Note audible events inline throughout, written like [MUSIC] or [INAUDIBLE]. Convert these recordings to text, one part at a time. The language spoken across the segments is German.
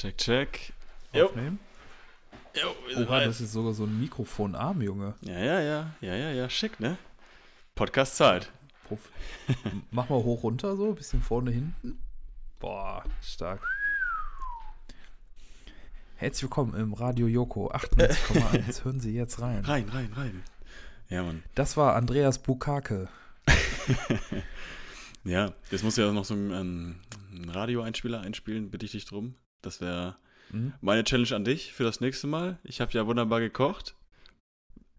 Check, check. Aufnehmen? Jo, sind Oha, das ist sogar so ein Mikrofonarm, Junge. Ja, ja, ja, ja, ja, ja, schick, ne? Podcast zahlt. Prof Mach mal hoch runter so, bisschen vorne hinten. Boah, stark. Herzlich willkommen im Radio Joko 98,1. [LAUGHS] Hören Sie jetzt rein. Rein, rein, rein. Ja, Mann. Das war Andreas Bukake. [LAUGHS] Ja, jetzt musst du ja noch so ähm, einen Radioeinspieler einspielen, bitte ich dich drum. Das wäre Mhm. meine Challenge an dich für das nächste Mal. Ich habe ja wunderbar gekocht.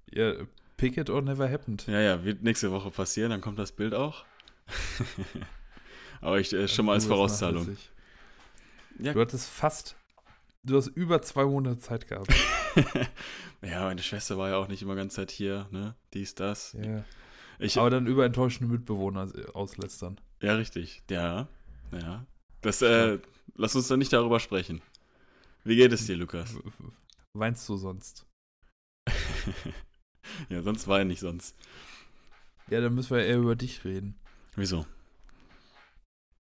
Ja, pick it or never happened. Ja, ja, wird nächste Woche passieren, dann kommt das Bild auch. [LAUGHS] Aber ich äh, schon mal als Vorauszahlung. Ja. Du hattest fast, du hast über zwei Monate Zeit gehabt. [LAUGHS] ja, meine Schwester war ja auch nicht immer ganz Zeit hier, ne? Dies, das. Ja. Ich, Aber dann über enttäuschende Mitbewohner auslästern. ja, richtig. Ja, ja. Das, äh, lass uns dann nicht darüber sprechen. Wie geht es dir, Lukas? Weinst du sonst? [LAUGHS] ja, sonst weine ich sonst. Ja, dann müssen wir eher über dich reden. Wieso?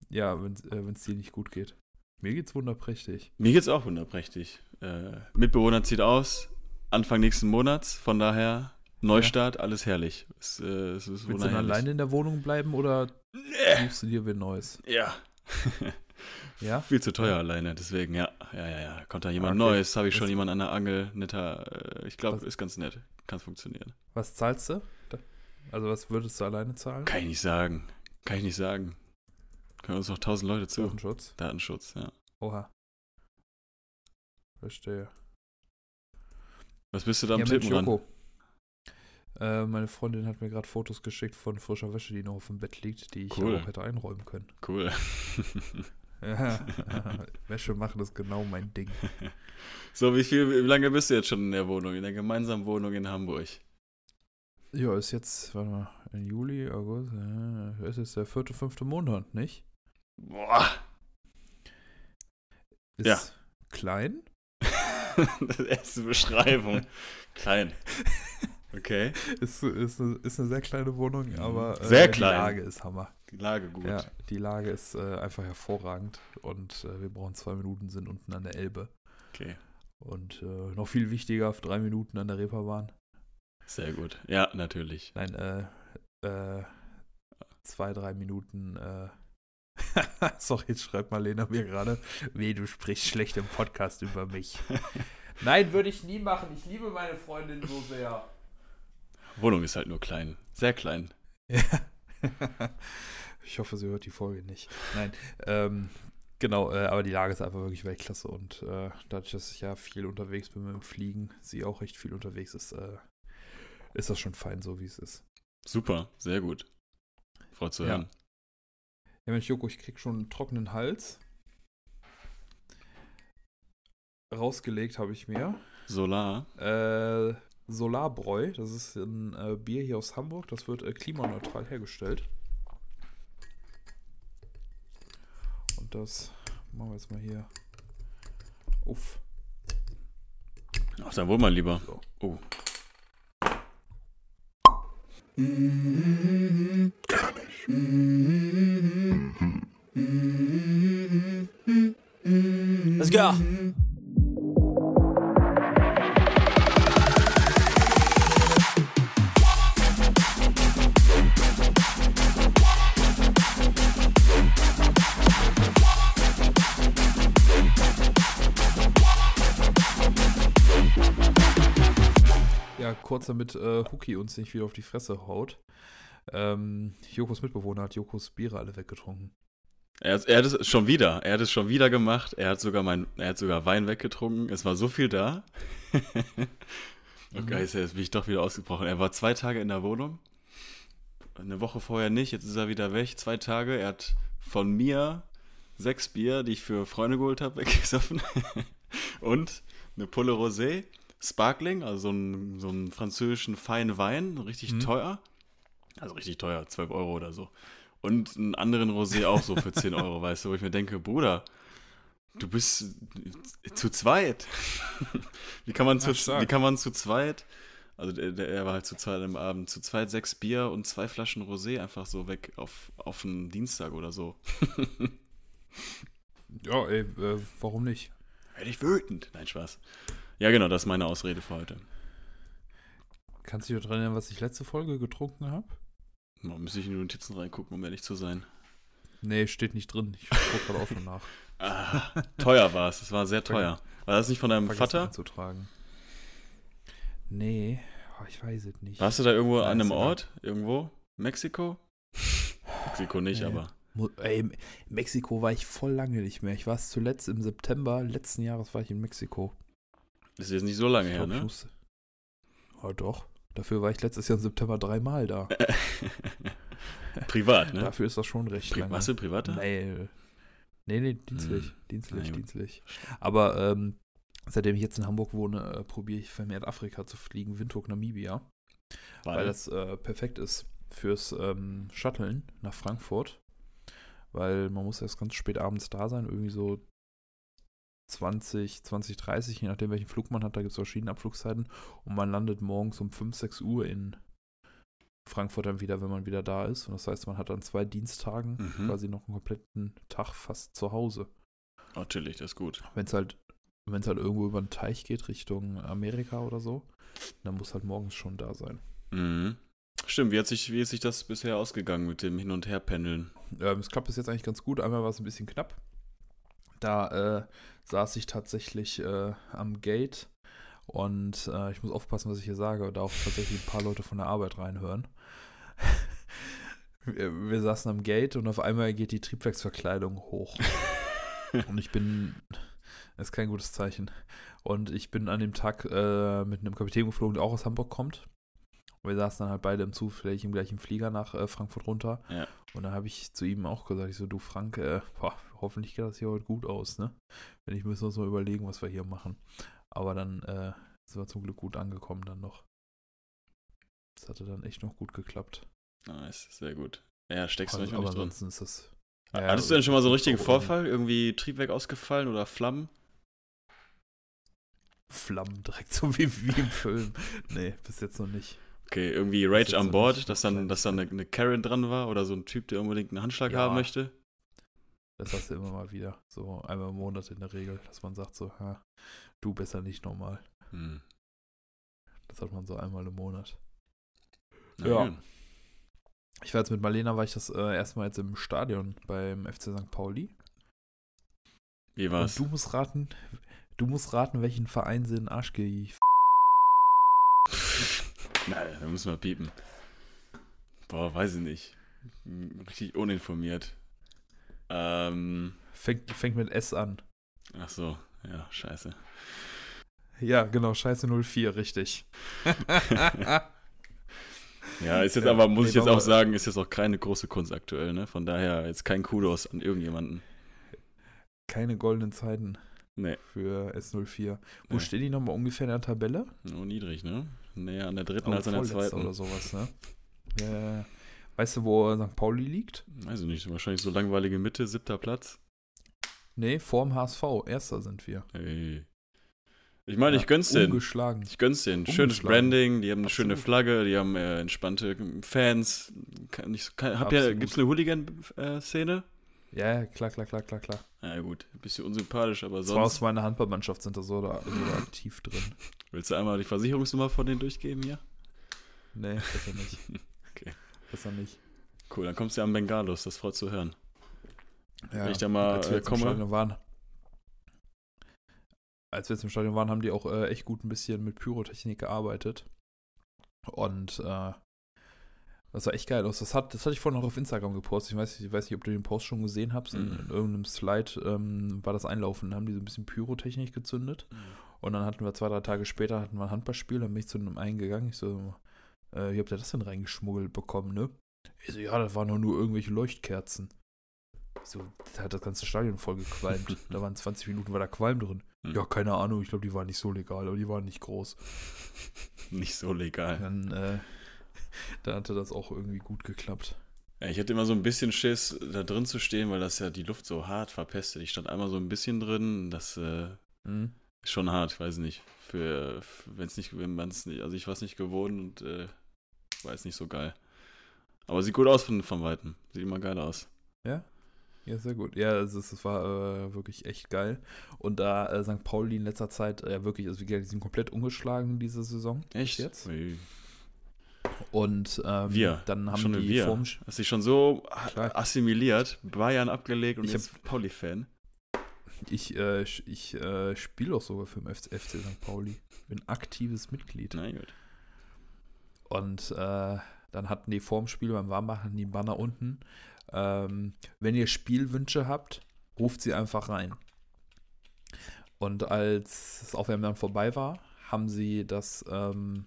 Ja, wenn es dir nicht gut geht. Mir geht's wunderprächtig. Mir geht's auch wunderprächtig. Äh, Mitbewohner zieht aus, Anfang nächsten Monats, von daher Neustart, alles herrlich. Es, äh, es ist Willst du dann alleine in der Wohnung bleiben oder suchst du dir wen Neues? Ja. [LAUGHS] Ja? Viel zu teuer alleine, deswegen, ja. Ja, ja, ja. Kommt da jemand Okay. Neues, habe ich schon Was- jemand an der Angel, netter, äh, ich glaube, ist ganz nett. Kann funktionieren. Was zahlst du? Also was würdest du alleine zahlen? Kann ich nicht sagen. Kann ich nicht sagen. Können uns noch tausend Leute zu. Datenschutz. Datenschutz, ja. Oha. Verstehe. Was bist du da am ja, Mensch, Tippen? Joko. Äh, meine Freundin hat mir gerade Fotos geschickt von frischer Wäsche, die noch auf dem Bett liegt, die ich Cool. auch hätte einräumen können. Cool. [LAUGHS] Ja, [LAUGHS] Wäsche machen ist genau mein Ding. [LAUGHS] so, wie viel, wie lange bist du jetzt schon in der Wohnung, in der gemeinsamen Wohnung in Hamburg? Ja, ist jetzt, warte mal, in Juli, August, äh, ist jetzt der vierte, fünfte Monat, nicht? Boah. Ist Ja. klein. [LAUGHS] das erste Beschreibung. Klein. Okay. Ist, ist, eine, ist eine sehr kleine Wohnung, aber äh, Sehr die klein. Lage ist Hammer. Die Lage gut. Ja, die Lage ist äh, einfach hervorragend und äh, wir brauchen zwei Minuten, sind unten an der Elbe. Okay. Und äh, noch viel wichtiger, drei Minuten an der Reeperbahn. Sehr gut. Ja, natürlich. Nein, äh, äh, zwei, drei Minuten. Äh, [LAUGHS] Sorry, jetzt schreibt Marlena mir gerade, weh, du sprichst schlecht im Podcast über mich. [LAUGHS] Nein, würde ich nie machen. Ich liebe meine Freundin so sehr. Wohnung ist halt nur klein. Sehr klein. Ja. [LAUGHS] ich hoffe, sie hört die Folge nicht. Nein, ähm, genau, äh, aber die Lage ist einfach wirklich Weltklasse und äh, dadurch, dass ich ja viel unterwegs bin mit dem Fliegen, sie auch recht viel unterwegs ist, äh, ist das schon fein, so wie es ist. Super. Sehr gut. Freut zu Ja. hören. Ja, Mensch, Joko, ich krieg schon einen trockenen Hals. Rausgelegt habe ich mir. Solar. Äh, Solarbräu, das ist ein äh, Bier hier aus Hamburg, das wird äh, klimaneutral hergestellt. Und das machen wir jetzt mal hier. Uff. Ach, dann wohl mal lieber. So. Oh. Let's go. Ja, kurz damit äh, Huki uns nicht wieder auf die Fresse haut. Ähm, Jokos Mitbewohner hat Jokos Biere alle weggetrunken. Er, hat- er hat es schon wieder. Er hat es schon wieder gemacht. Er hat sogar mein, er hat sogar Wein weggetrunken. Es war so viel da. [LAUGHS] okay, jetzt bin ich doch wieder ausgebrochen. Er war zwei Tage in der Wohnung. Eine Woche vorher nicht. Jetzt ist er wieder weg. Zwei Tage. Er hat von mir sechs Bier, die ich für Freunde geholt habe, [LAUGHS] weggesoffen. Und eine Pulle Rosé. Sparkling, also so einen, so einen französischen feinen Wein, richtig Mhm. teuer. Also richtig teuer, 12 Euro oder so. Und einen anderen Rosé auch so für 10 [LAUGHS] Euro, weißt du, wo ich mir denke, Bruder, du bist zu zweit. [LAUGHS] wie, kann man zu, stark. wie kann man zu zweit, also er war halt zu zweit am Abend, zu zweit sechs Bier und zwei Flaschen Rosé einfach so weg auf, auf einen Dienstag oder so. [LAUGHS] Ja, ey, äh, warum nicht? Werde ich wütend. Nein, Spaß. Ja, genau, das ist meine Ausrede für heute. Kannst du dich daran erinnern, was ich letzte Folge getrunken habe? Mal müsste ich in die Notizen reingucken, um ehrlich zu sein. Nee, steht nicht drin. Ich gucke gerade auch schon nach. [LAUGHS] Ah, teuer war es. Es war sehr teuer. War das nicht von deinem Vater? einzutragen. Nee, oh, ich weiß es nicht. Warst du da irgendwo Nein, an einem. Ort? Irgendwo? Mexiko? Mexiko nicht, [LAUGHS] Nee. aber. Ey, Mexiko war ich voll lange nicht mehr. Ich war es zuletzt im September letzten Jahres war ich in Mexiko. Das ist jetzt nicht so lange Ich her, glaub, ne? musste. Ja, doch. Dafür war ich letztes Jahr im September dreimal da. [LAUGHS] Privat, ne? Dafür ist das schon recht Pri lange. warst du privat da? Nee, nee, nee dienstlich. Hm. Dienstlich, gut. dienstlich. Aber ähm, seitdem ich jetzt in Hamburg wohne, äh, probiere ich vermehrt Afrika zu fliegen, Windhoek, Namibia. weil das äh, perfekt ist fürs ähm, Shuttlen nach Frankfurt. Weil man muss erst ganz spät abends da sein, irgendwie so 20, 20, 30, je nachdem welchen Flug man hat, da gibt es verschiedene Abflugszeiten. Und man landet morgens um 5, 6 Uhr in Frankfurt dann wieder, wenn man wieder da ist. Und das heißt, man hat an zwei Diensttagen Mhm. quasi noch einen kompletten Tag fast zu Hause. Natürlich, das ist gut. Wenn es halt, wenn es halt irgendwo über den Teich geht, Richtung Amerika oder so, dann muss halt morgens schon da sein. Mhm. Stimmt, wie, hat sich, wie ist sich das bisher ausgegangen mit dem Hin- und Herpendeln? Ähm, es klappt bis jetzt eigentlich ganz gut. Einmal war es ein bisschen knapp. Da äh, saß ich tatsächlich äh, am Gate und äh, ich muss aufpassen, was ich hier sage, da auch tatsächlich ein paar Leute von der Arbeit reinhören. [LAUGHS] wir, wir saßen am Gate und auf einmal geht die Triebwerksverkleidung hoch. [LAUGHS] und ich bin, das ist kein gutes Zeichen. Und ich bin an dem Tag äh, mit einem Kapitän geflogen, der auch aus Hamburg kommt. Wir saßen dann halt beide im zufällig im gleichen Flieger nach äh, Frankfurt runter. Ja. Und dann habe ich zu ihm auch gesagt, ich so, du Frank, äh, boah, hoffentlich geht das hier heute gut aus, ne? Wenn ich müssen wir uns mal überlegen, was wir hier machen. Aber dann äh, sind wir zum Glück gut angekommen dann noch. Das hatte dann echt noch gut geklappt. Nice, sehr gut. Ja, steckst du manchmal nicht drin. ansonsten ist das. Hattest du denn schon mal so einen richtigen auch Vorfall? Irgendwie Triebwerk ausgefallen oder Flammen? Flammen direkt so wie, wie im Film. Nee, bis jetzt noch nicht. Okay, irgendwie Rage an so Bord, dass dann, dass dann eine, eine Karen dran war oder so ein Typ, der unbedingt einen Handschlag Ja. haben möchte. Das hast du immer mal wieder. So einmal im Monat in der Regel, dass man sagt so, ha, du besser nicht normal. Hm. Das hat man so einmal im Monat. Na Ja. gut. Ich war jetzt mit Marlena, war ich das äh, erstmal jetzt im Stadion beim FC St. Pauli. Wie war's? Und du musst raten, du musst raten, welchen Verein sie in den Arsch ge... [LAUGHS] Nein, da müssen wir piepen. Boah, weiß ich nicht. Richtig uninformiert. Ähm, Fängt, fängt mit S an. ach so, ja, scheiße. Ja, genau, Scheiße 04, richtig. [LAUGHS] Ja, ist jetzt Ja, aber, muss nee, ich jetzt auch sagen, ist jetzt auch keine große Kunst aktuell, ne? Von daher jetzt kein Kudos an irgendjemanden. Keine goldenen Zeiten Nee, für S04. Wo Nee. stehen die nochmal ungefähr in der Tabelle? nur niedrig, ne? Näher an der dritten Oh, als an der zweiten. oder sowas, ne? Ja, ja, ja. Weißt du, wo St. Pauli liegt? Weiß ich nicht, wahrscheinlich so langweilige Mitte, siebter Platz. Nee, vorm HSV. Erster sind wir. Ey. Ich meine, ich Ja, gönn's denen. Ungeschlagen. Ich gönn's denen. Schönes. Branding, die haben eine schöne Absolut. Flagge, die haben äh, entspannte Fans. Kann nicht, kann, ihr, Absolut. gibt's eine Hooligan-Szene? Ja, klar, klar, klar, klar, klar. Na ja, gut, ein bisschen unsympathisch, aber Zwar aus sonst. meiner Handballmannschaft sind da so da, aktiv drin. Willst du einmal die Versicherungsnummer von denen durchgeben hier? Nee, [LAUGHS] besser nicht. Okay. Besser nicht. Cool, dann kommst du ja am Bengalos, das freut zu hören. Ja, Wenn ich da mal, als wir äh, jetzt im komme. Stadion waren, als wir jetzt im Stadion waren, haben die auch äh, echt gut ein bisschen mit Pyrotechnik gearbeitet. Und äh, das sah echt geil aus. Das, hat, das hatte ich vorhin noch auf Instagram gepostet. Ich weiß, ich weiß nicht, ob du den Post schon gesehen hast. In, Mhm. in irgendeinem Slide ähm, war das Einlaufen. Da haben die so ein bisschen Pyrotechnik gezündet. Und dann hatten wir zwei, drei Tage später hatten wir ein Handballspiel. Dann bin ich zu einem eingegangen. Ich so, äh, wie habt ihr das denn reingeschmuggelt bekommen, ne? Ich so, ja, das waren doch nur irgendwelche Leuchtkerzen. So, da hat das ganze Stadion voll gequalmt. [LAUGHS] da waren 20 Minuten, war da Qualm drin. Hm. Ja, keine Ahnung, ich glaube, die waren nicht so legal, aber die waren nicht groß. Nicht so legal. Dann, äh, dann hatte das auch irgendwie gut geklappt. Ja, ich hatte immer so ein bisschen Schiss, da drin zu stehen, weil das ja die Luft so hart verpestet. Ich stand einmal so ein bisschen drin, das äh, Hm? ist schon hart, weiß nicht. Für, wenn es nicht, wenn man es nicht, also ich war es nicht gewohnt und äh, war jetzt nicht so geil. Aber sieht gut aus von, von Weitem. Sieht immer geil aus. Ja, Ja, sehr gut. Ja, es, ist- es war äh, wirklich echt geil. Und da äh, St. Pauli in letzter Zeit äh, wirklich, also wie gesagt, die sind komplett ungeschlagen diese Saison. Echt? Jetzt? Ui. Und ähm, Wir. dann haben schon die Wir. vorm, Hast dich schon so Klar. assimiliert, Bayern abgelegt und Ich jetzt Pauli-Fan. Ich, äh, ich äh, spiele auch sogar für den FC, FC St. Pauli. Bin aktives Mitglied. Na gut. Und äh, dann hatten die vorm Spiel beim Warmmachen die Banner unten. Ähm, wenn ihr Spielwünsche habt, ruft sie einfach rein. Und als das Aufwärmen dann vorbei war, haben sie das. Ähm,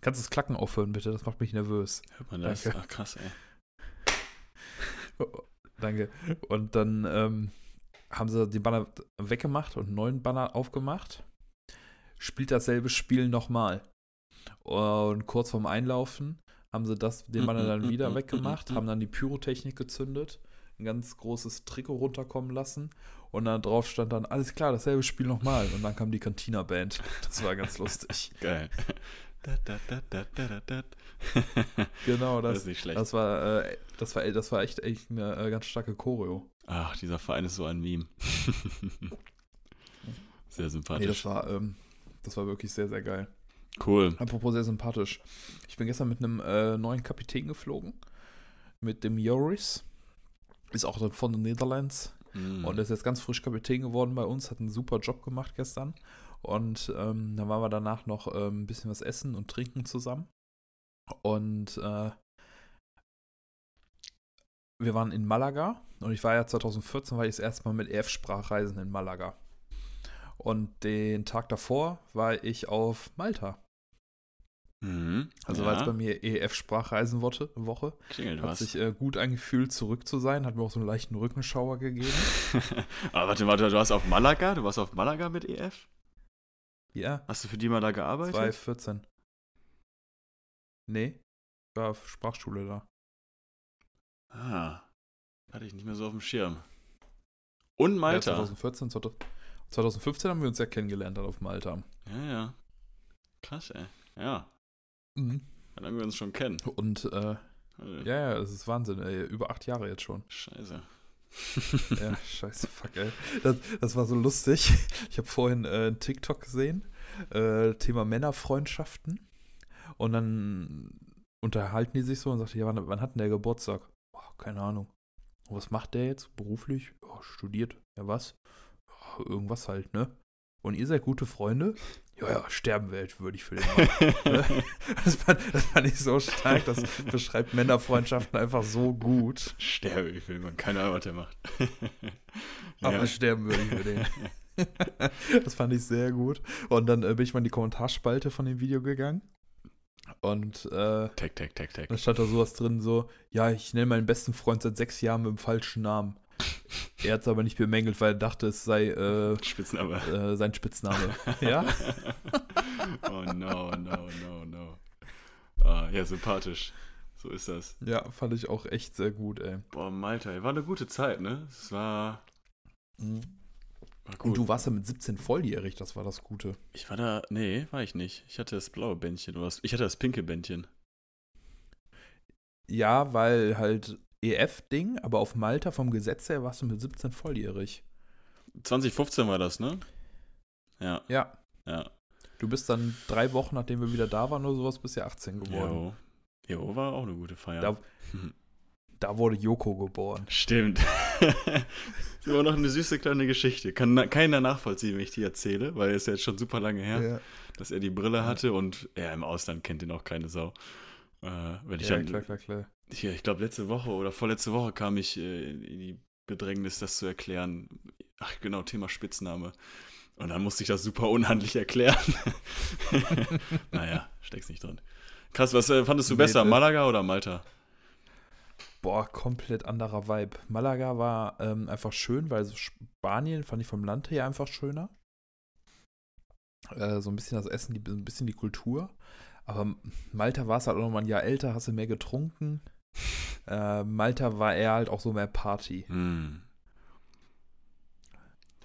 kannst du das Klacken aufhören, bitte? Das macht mich nervös. Hört man das? Danke. Ach, krass, ey. Danke. Und dann ähm, haben sie den Banner weggemacht und einen neuen Banner aufgemacht. Spielt dasselbe Spiel nochmal. Und kurz vorm Einlaufen haben sie das, den Banner dann wieder [LAUGHS] weggemacht, haben dann die Pyrotechnik gezündet, ein ganz großes Trikot runterkommen lassen und dann drauf stand dann, alles klar, dasselbe Spiel nochmal. Und dann kam die Cantina-Band. Das war ganz lustig. [LAUGHS] Geil. [LAUGHS] Genau, Das das, ist nicht schlecht. das, war, äh, das, war, das war echt, echt eine äh, ganz starke Choreo. Ach, dieser Verein ist so ein Meme. [LAUGHS] Sehr Nee, sympathisch. das war, ähm, das war wirklich sehr, sehr geil. cool. Apropos sehr sympathisch. Ich bin gestern mit einem äh, neuen Kapitän geflogen. Mit dem Joris. Ist auch von den Netherlands. Mm. Und er ist jetzt ganz frisch Kapitän geworden bei uns. Hat einen super Job gemacht gestern. Und ähm, dann waren wir danach noch ähm, ein bisschen was essen und trinken zusammen. Und äh, wir waren in Malaga. Und ich war ja 2014, war ich das erste Mal mit EF-Sprachreisen in Malaga. Und den Tag davor war ich auf Malta. Mhm. Also ja, war jetzt bei mir EF-Sprachreisenwoche. Woche. klingelt Hat was. sich äh, gut angefühlt, zurück zu sein. Hat mir auch so einen leichten Rückenschauer gegeben. [LAUGHS] Aber warte, warte, du warst auf Malaga? Du warst auf Malaga mit EF? Ja, Hast du für die mal da gearbeitet? 2014. Nee, ich war auf Sprachschule da. Ah, hatte ich nicht mehr so auf dem Schirm. Und Malta. Ja, 2014, 2015 haben wir uns ja kennengelernt dann auf Malta. Ja, ja. Krass, ey. Ja, Mhm. dann haben wir uns schon kennen. Und äh, Äh, ja, ja, das ist Wahnsinn. Ey. Über acht Jahre jetzt schon. Scheiße. Ja, [LAUGHS] scheiße, fuck, ey. Das, das war so lustig. Ich habe vorhin äh, einen TikTok gesehen, äh, Thema Männerfreundschaften. Und dann unterhalten die sich so und sagt, ja, wann, wann hat denn der Geburtstag? Boah, keine Ahnung. Und was macht der jetzt beruflich? Ja, studiert. Ja, was? Ja, irgendwas halt, ne? Und ihr seid gute Freunde? Ja, ja, sterben wir, würde ich für den machen. ne? [LAUGHS] das, fand, das fand ich so stark, das beschreibt Männerfreundschaften einfach so gut. Sterbe, ich will man keine Ahnung, was der macht. Aber ja. sterben würde ich für den. [LAUGHS] das fand ich sehr gut. Und dann äh, bin ich mal in die Kommentarspalte von dem Video gegangen. Und äh, Tag, tag, tag, tag. dann stand da sowas drin, so, ja, ich nenne meinen besten Freund seit sechs Jahren mit dem falschen Namen. [LAUGHS] Er hat es aber nicht bemängelt, weil er dachte, es sei äh, [LAUGHS] Spitzname. äh, sein Spitzname. [LAUGHS] ja? oh no, no, no, no. Ah, ja, sympathisch. So ist das. Ja, fand ich auch echt sehr gut, ey. Boah, Malta, war eine gute Zeit, ne? Es war, war gut. Und du warst ja mit 17 volljährig, das war das Gute. Ich war da, nee, war ich nicht. Ich hatte das blaue Bändchen, oder das, ich hatte das pinke Bändchen. Ja, weil halt EF-Ding, aber auf Malta vom Gesetz her warst du mit 17 volljährig. 2015 war das, ne? Ja, Ja, ja. Du bist dann drei Wochen, nachdem wir wieder da waren oder sowas, bist ja 18 geworden. Jo. Jo, war auch eine gute Feier. Da, da wurde Joko geboren. Stimmt. das ist immer noch eine süße kleine Geschichte. Kann na- keiner nachvollziehen, wenn ich die erzähle, weil es ist jetzt schon super lange her, dass er die Brille hatte und er im Ausland kennt ihn auch keine Sau. Äh, wenn ich Ja, dann, klar, klar, klar. Hier, ich glaube, letzte Woche oder vorletzte Woche kam ich äh, in die Bedrängnis, das zu erklären. Ach, genau, Thema Spitzname. Und dann musste ich das super unhandlich erklären. [LAUGHS] naja, steck's nicht drin. Krass, was äh, fandest du Nee, besser, Malaga oder Malta? Boah, komplett anderer Vibe. Malaga war ähm, einfach schön, weil Spanien fand ich vom Land her einfach schöner. Äh, so ein bisschen das Essen, die, ein bisschen die Kultur. Aber Malta war es halt auch noch mal ein Jahr älter, hast du mehr getrunken. [LAUGHS] Äh, Malta war eher halt auch so mehr Party. Hm.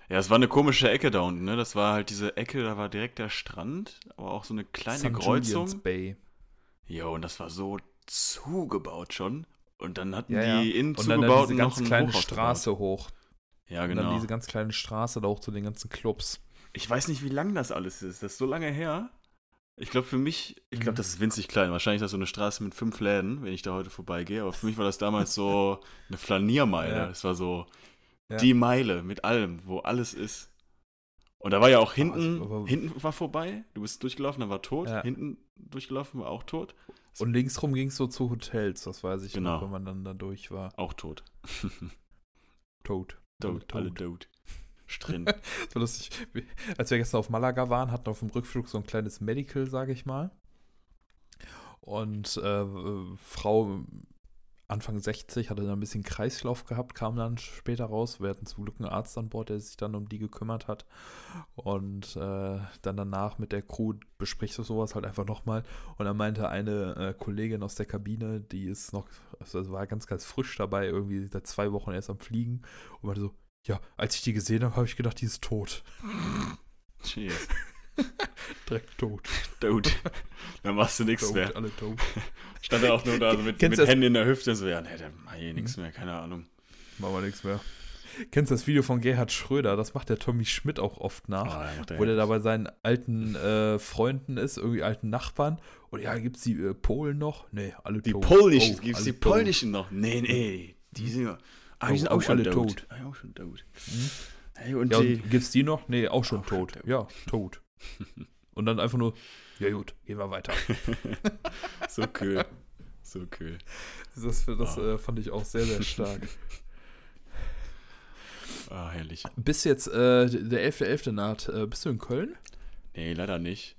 Ja, es war eine komische Ecke da unten, ne? Das war halt diese Ecke, da war direkt der Strand, aber auch so eine kleine St. Kreuzung. Julian's Bay. Jo, und das war so zugebaut schon. Und dann hatten Ja, ja. die innen Und dann, dann zugebaut diese noch kleine Hochhaus Straße gebaut. hoch. Ja, Und genau. dann diese ganz kleine Straße da hoch zu den ganzen Clubs. Ich weiß nicht, wie lang das alles ist. Das ist so lange her. Ich glaube, für mich, ich glaube, Mhm. das ist winzig klein. Wahrscheinlich ist das so eine Straße mit fünf Läden, wenn ich da heute vorbeigehe. Aber für mich war das damals so [LAUGHS] eine Flaniermeile. Ja. Es war so Ja. die Meile mit allem, wo alles ist. Und da war ja auch hinten, aber- hinten war vorbei. Du bist durchgelaufen, dann war tot. Ja. Hinten durchgelaufen, war auch tot. Und linksrum ging es so zu Hotels, das weiß ich Genau. noch, wenn man dann da durch war. Auch tot. [LAUGHS] Tot. tot, alle tot. Strin. [LAUGHS] So lustig. Als wir gestern auf Malaga waren, hatten wir auf dem Rückflug so ein kleines Medical, sage ich mal. Und äh, Frau Anfang 60 hatte dann ein bisschen Kreislauf gehabt, kam dann später raus. Wir hatten zum Glück einen Arzt an Bord, der sich dann um die gekümmert hat. Und äh, dann danach mit der Crew besprichst du sowas halt einfach nochmal. Und dann meinte eine äh, Kollegin aus der Kabine, die ist noch, also war ganz, ganz frisch dabei, irgendwie seit zwei Wochen erst am Fliegen. Und meinte so, ja, als ich die gesehen habe, habe ich gedacht, die ist tot. Cheers. [LAUGHS] Direkt tot. Tot. Dann machst du nichts mehr. alle tot. Stand er auch nur da so mit, mit Händen in der Hüfte. So, ja, nee, da mach ich eh nichts Mhm. mehr, keine Ahnung. Machen wir nichts mehr. Kennst du das Video von Gerhard Schröder? Das macht der Tommy Schmidt auch oft nach. Ah, ja, macht er wo der da bei seinen alten äh, Freunden ist, irgendwie alten Nachbarn. Und ja, gibt's die äh, Polen noch? Nee, alle Die tot. polnischen, Oh, gibt's die tot. polnischen noch? Nee, nee, die sind ja. Ah, die Oh, sind oh, auch schon alle tot. tot. Ah, auch schon tot. Mhm. Hey, und Ja, die, und gibt's die noch? Nee, auch schon Auch schon tot. tot. Ja, tot. [LAUGHS] Und dann einfach nur, ja gut, gehen wir weiter. [LAUGHS] so cool. So cool. Das, das Ah. äh, fand ich auch sehr, sehr stark. [LAUGHS] Ah, herrlich. Bis jetzt, äh, der 11.11. naht, äh, bist du in Köln? Nee, leider nicht.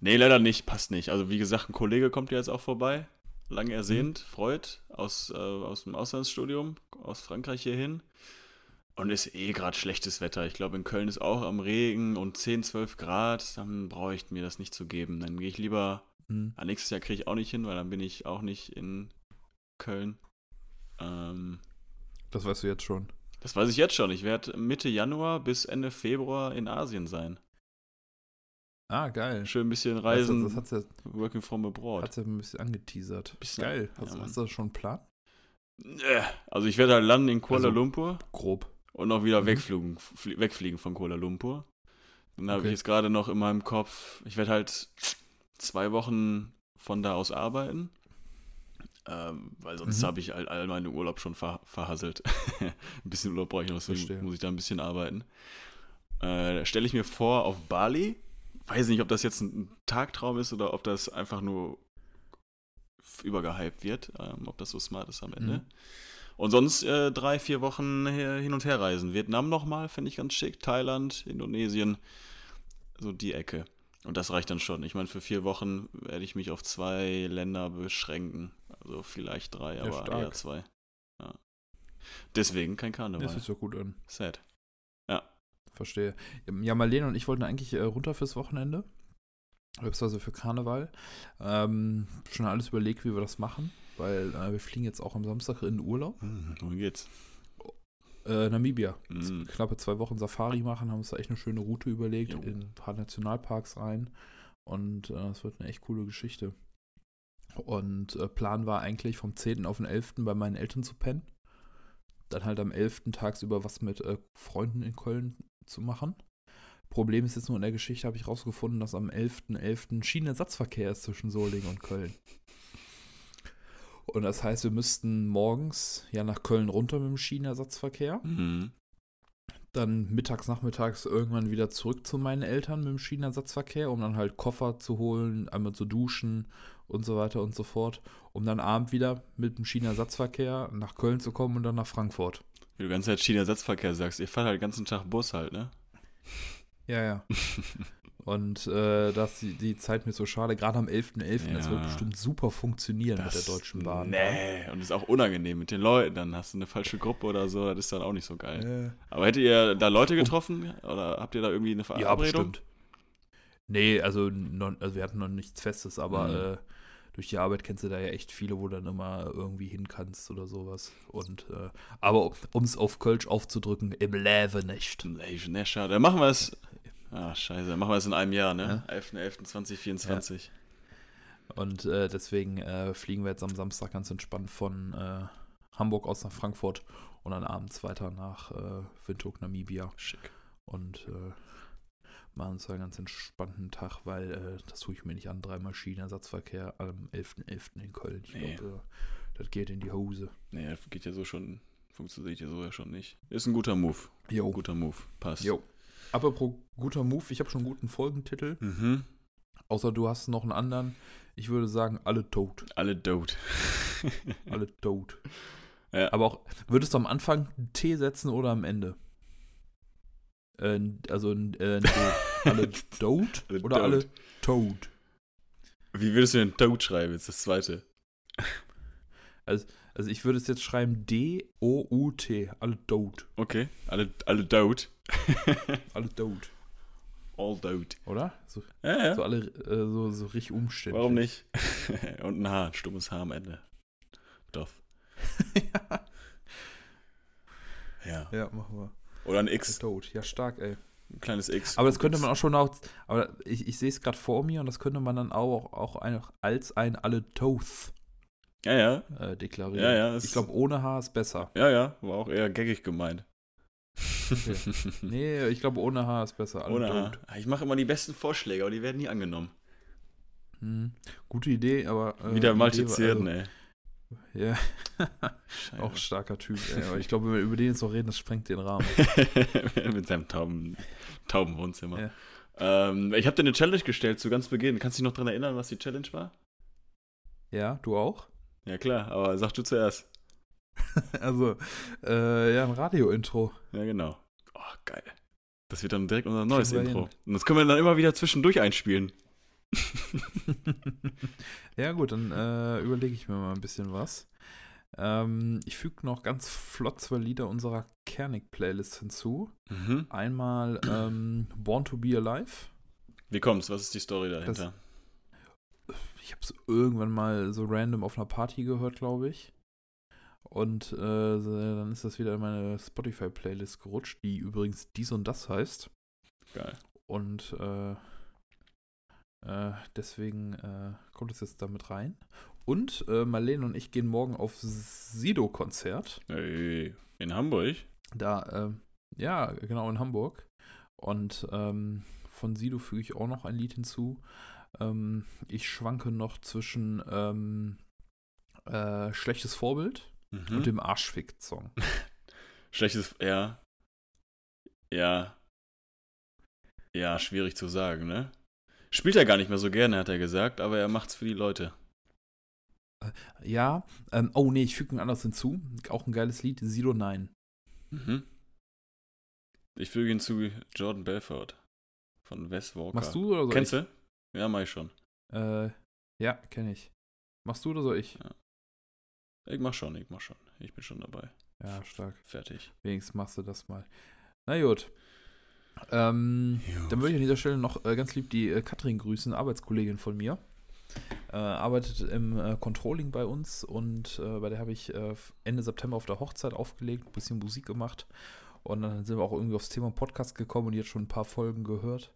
Nee, leider nicht, passt nicht. Also wie gesagt, ein Kollege kommt ja jetzt auch vorbei. Lang ersehnt, Freud, aus, äh, aus dem Auslandsstudium, aus Frankreich hierhin. Und ist eh gerade schlechtes Wetter. Ich glaube, in Köln ist auch am Regen und 10, 12 Grad. Dann brauche ich mir das nicht zu geben. Dann gehe ich lieber, Hm. ah, nächstes Jahr kriege ich auch nicht hin, weil dann bin ich auch nicht in Köln. Ähm, Das weißt du jetzt schon. das weiß ich jetzt schon. Ich werde Mitte Januar bis Ende Februar in Asien sein. Ah, geil. Schön ein bisschen Also, reisen, das hat's ja, working from abroad. hat's ja ein bisschen angeteasert. Bisschen, geil. ja, Hast, Mann. hast du das schon einen Plan? Äh, Also ich werde halt landen in Kuala Also- Lumpur Grob. und auch wieder Mhm. wegfliegen, flie- wegfliegen von Kuala Lumpur. Dann habe Okay. ich jetzt gerade noch in meinem Kopf, ich werde halt zwei Wochen von da aus arbeiten. Ähm, weil sonst Mhm. habe ich all, all meinen Urlaub schon ver, verhasselt. [LAUGHS] ein bisschen Urlaub brauche ich noch, deswegen Verstehe. muss ich da ein bisschen arbeiten. Äh, Stelle ich mir vor auf Bali. Weiß nicht, ob das jetzt ein Tagtraum ist oder ob das einfach nur übergehypt wird, ähm, ob das so smart ist am Ende. Mhm. Und sonst äh, drei, vier Wochen hin und her reisen. Vietnam nochmal, finde ich ganz schick. Thailand, Indonesien, so die Ecke. Und das reicht dann schon. Ich meine, für vier Wochen werde ich mich auf zwei Länder beschränken. Also vielleicht drei, Ja, aber stark. eher zwei. Ja. Deswegen kein Karneval. Das sich doch gut an. Sad. Verstehe. Ja, Marlene und ich wollten eigentlich äh, runter fürs Wochenende. Also für Karneval. Ähm, schon alles überlegt, wie wir das machen, weil äh, wir fliegen jetzt auch am Samstag in den Urlaub. Hm, wohin geht's? Äh, Namibia. Hm. Knappe zwei Wochen Safari machen, haben uns da echt eine schöne Route überlegt, Jo. in ein paar Nationalparks rein. Und äh, es wird eine echt coole Geschichte. Und äh, Plan war eigentlich vom 10. auf den 11. bei meinen Eltern zu pennen. Dann halt am 11. tagsüber was mit äh, Freunden in Köln zu machen. Problem ist jetzt nur in der Geschichte, habe ich rausgefunden, dass am 11.11. Schienenersatzverkehr ist zwischen Solingen und Köln. Und das heißt, wir müssten morgens ja nach Köln runter mit dem Schienenersatzverkehr Mhm. dann mittags, nachmittags irgendwann wieder zurück zu meinen Eltern mit dem Schienenersatzverkehr, um dann halt Koffer zu holen, einmal zu duschen und so weiter und so fort, um dann abend wieder mit dem Schienenersatzverkehr nach Köln zu kommen und dann nach Frankfurt. Wie du die ganze Zeit Schienenersatzverkehr sagst. Ihr fahrt halt den ganzen Tag Bus halt, ne? Ja, ja. [LAUGHS] und äh, dass die, die Zeit mir so schade, gerade am 11.11., das wird Ja. bestimmt super funktionieren mit der Deutschen Bahn. Nee, und ist auch unangenehm mit den Leuten. Dann hast du eine falsche Gruppe oder so, das ist dann auch nicht so geil. Äh, Aber hättet ihr da Leute getroffen? Oder habt ihr da irgendwie eine ja, Verabredung? bestimmt. Nee, also, non, also wir hatten noch nichts Festes, aber Mhm. äh, durch die Arbeit kennst du da ja echt viele, wo du dann immer irgendwie hin kannst oder sowas. Und äh, aber um es auf Kölsch aufzudrücken, im Leben nicht. Ey, ne, schade. Dann machen wir es. Ah, scheiße. Dann machen wir es in einem Jahr, ne? 11.11.2024. Und äh, deswegen äh, fliegen wir jetzt am Samstag ganz entspannt von äh, Hamburg aus nach Frankfurt und dann abends weiter nach äh, Windhoek, Namibia. Schick. Und machen uns einen ganz entspannten Tag, weil äh, das tue ich mir nicht an. Dreimal Schienenersatzverkehr am 11.11. in Köln. Ich Nee. glaube, äh, das geht in die Hose. Nee, das geht ja so schon, funktioniert ja so ja schon nicht. Ist ein guter Move. Jo. Guter Move. Passt. Jo. Apropos guter Move, ich habe schon einen guten Folgentitel. Mhm. Außer du hast noch einen anderen. Ich würde sagen, alle tot. Alle dote. Alle tot. [LAUGHS] Ja. Aber auch, würdest du am Anfang T setzen oder am Ende? Äh, also äh, alle [LAUGHS] Alle oder dote. alle tot? Wie würdest du denn dote schreiben? Jetzt das zweite. Also ich würde es jetzt schreiben D-O-U-T. Alle tot. Okay. Alle, alle dote. [LAUGHS] Alle tot. All dote. Oder? So, Ja, ja. so alle äh, so, so richtig umständlich. Warum nicht? [LAUGHS] Und ein Haar, ein stummes Haar am Ende. Doff. Ja. ja, machen wir. Oder ein X. Tot. Ja, stark, ey. Ein kleines X. Aber das könnte man auch schon auch, aber ich, ich sehe es gerade vor mir und das könnte man dann auch, auch ein, als ein alle Toth Ja, ja. äh, deklarieren. Ja, ja. Ich glaube, ohne H ist besser. Ja, ja. War auch eher gaggig gemeint. [LAUGHS] Nee, ich glaube, ohne H ist besser. Alle Ohne tot. Haar. Ich mache immer die besten Vorschläge, aber die werden nie angenommen. Hm. Gute Idee, aber. äh, Wieder maltiziert, war- ne? Ja, Scheiße. auch starker Typ. Ey. Aber ich glaube, wenn wir über den jetzt noch reden, das sprengt den Rahmen. [LAUGHS] Mit seinem tauben, tauben Wohnzimmer. Ja. Ähm, ich habe dir eine Challenge gestellt zu ganz Beginn. Kannst du dich noch daran erinnern, was die Challenge war? Ja, du auch? Ja, klar, aber sag du zuerst. [LAUGHS] Also, äh, ja, ein Radio-Intro. Ja, genau. Oh, geil. Das wird dann direkt unser neues Intro. hin. Und das können wir dann immer wieder zwischendurch einspielen. [LAUGHS] ja, gut, dann äh, überlege ich mir mal ein bisschen was. Ähm, ich füge noch ganz flott zwei Lieder unserer Kernig-Playlist hinzu. Mhm. Einmal ähm, Born to Be Alive. Wie kommt's? Was ist die Story dahinter? Ich habe es irgendwann mal so random auf einer Party gehört, glaube ich. Und äh, dann ist das wieder in meine Spotify-Playlist gerutscht, die übrigens dies und das heißt. Geil. Und äh, äh, deswegen äh, kommt es jetzt damit rein. Und äh, Marlene und ich gehen morgen auf Sido-Konzert. Ey, in Hamburg? Da, ähm, ja, genau in Hamburg. Und ähm, von Sido füge ich auch noch ein Lied hinzu. Ähm, ich schwanke noch zwischen ähm, äh, Schlechtes Vorbild Mhm. und dem Arschfick-Song. [LAUGHS] Schlechtes, ja. Ja. Ja, schwierig zu sagen, ne? Spielt er gar nicht mehr so gerne, hat er gesagt, aber er macht's für die Leute. Ja, ähm, oh nee, ich füge ein anderes hinzu. Auch ein geiles Lied, Sido 9. Mhm. Ich füge hinzu Jordan Belfort von Wes Walker. Machst du oder soll Kennst du? Ja, mach ich schon. Äh, ja, kenne ich. Machst du oder soll ich? Ich mach schon, ich mach schon. Ich bin schon dabei. Ja, stark. Fertig. Wenigstens machst du das mal. Na gut. Ähm, dann würde ich an dieser Stelle noch äh, ganz lieb die äh, Katrin grüßen, Arbeitskollegin von mir. Äh, arbeitet im äh, Controlling bei uns und äh, bei der habe ich äh, Ende September auf der Hochzeit aufgelegt, ein bisschen Musik gemacht und dann sind wir auch irgendwie aufs Thema Podcast gekommen und die hat schon ein paar Folgen gehört.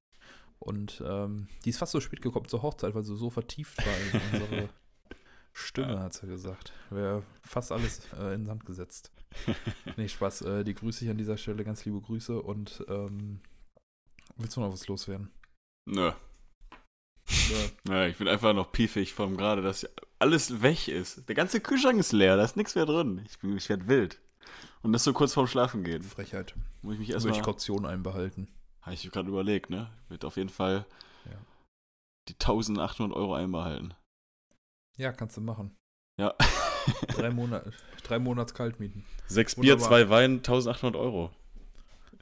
Und ähm, die ist fast so spät gekommen zur Hochzeit, weil sie so vertieft war in [LAUGHS] unsere Stimme, Ja. hat sie gesagt. Wäre fast alles äh, in den Sand gesetzt. [LAUGHS] Nee, Spaß. Äh, die grüße ich an dieser Stelle. Ganz liebe Grüße und ähm, willst du noch was loswerden? Nö. Ja, ich bin einfach noch piefig vom gerade, dass alles weg ist. Der ganze Kühlschrank ist leer, da ist nichts mehr drin. Ich, bin- ich werde wild. Und das so kurz vorm Schlafen gehen. Frechheit. Muss ich mich erstmal. ich Kaution einbehalten. Habe ich gerade überlegt, ne? Wird auf jeden Fall Ja. die 1800 Euro einbehalten. Ja, kannst du machen. Ja. [LAUGHS] Drei, Monate, drei Monats Kaltmieten. Sechs Bier, Wunderbar. zwei Wein, 1800 Euro.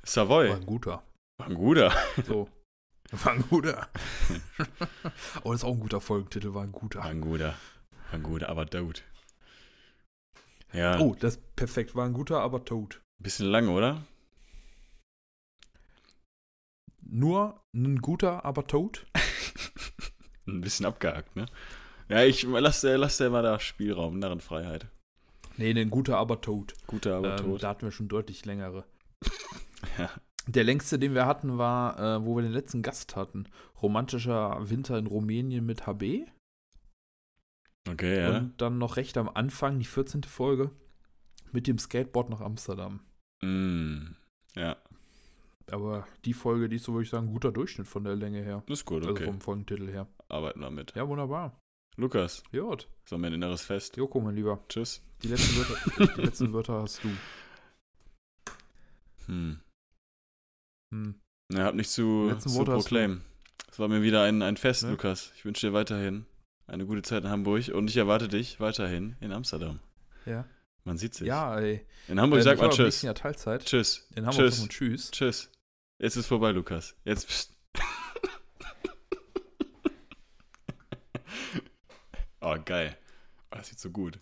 Savoy. War ein guter. War ein guter. So. [LAUGHS] War ein guter. [LAUGHS] oh, das ist auch ein guter Folgentitel. War ein guter. War ein guter. War ein guter, aber tot. Ja, Oh, das ist perfekt. War ein guter, aber tot. bisschen lang, oder? Nur ein guter, aber tot? [LAUGHS] Ein bisschen abgehakt, ne? Ja, ich lass, der- lass der mal da Spielraum, Narrenfreiheit. Nee, ein guter, aber tot. Guter, aber Ähm, tot. da hatten wir schon deutlich längere. Ja. Der längste, den wir hatten, war, äh, wo wir den letzten Gast hatten. Romantischer Winter in Rumänien mit HB. Okay, ja. Und dann noch recht am Anfang, die 14. Folge, mit dem Skateboard nach Amsterdam. Mm, ja, Aber die Folge, die ist so, würde ich sagen, ein guter Durchschnitt von der Länge her. ist gut, Also okay. vom Folgentitel her. Arbeiten wir mit. Ja, wunderbar. Lukas, Jod. so mein inneres Fest. Joko, mein Lieber. Tschüss. Die letzten Wörter, die letzten Wörter hast du. [LAUGHS] Hm. Hm. Er hat nicht zu, zu proclaim. Es war mir wieder ein, ein Fest, Ne? Lukas. Ich wünsche dir weiterhin eine gute Zeit in Hamburg und ich erwarte dich weiterhin in Amsterdam. Ja. Man sieht sich. Ja, ey. In Hamburg Äh, sagt man Tschüss. Jahr Teilzeit. Tschüss. In Hamburg Tschüss. Tschüss. Tschüss. Jetzt ist vorbei, Lukas. Jetzt bist [LAUGHS] Oh, geil. Oh, das sieht so gut.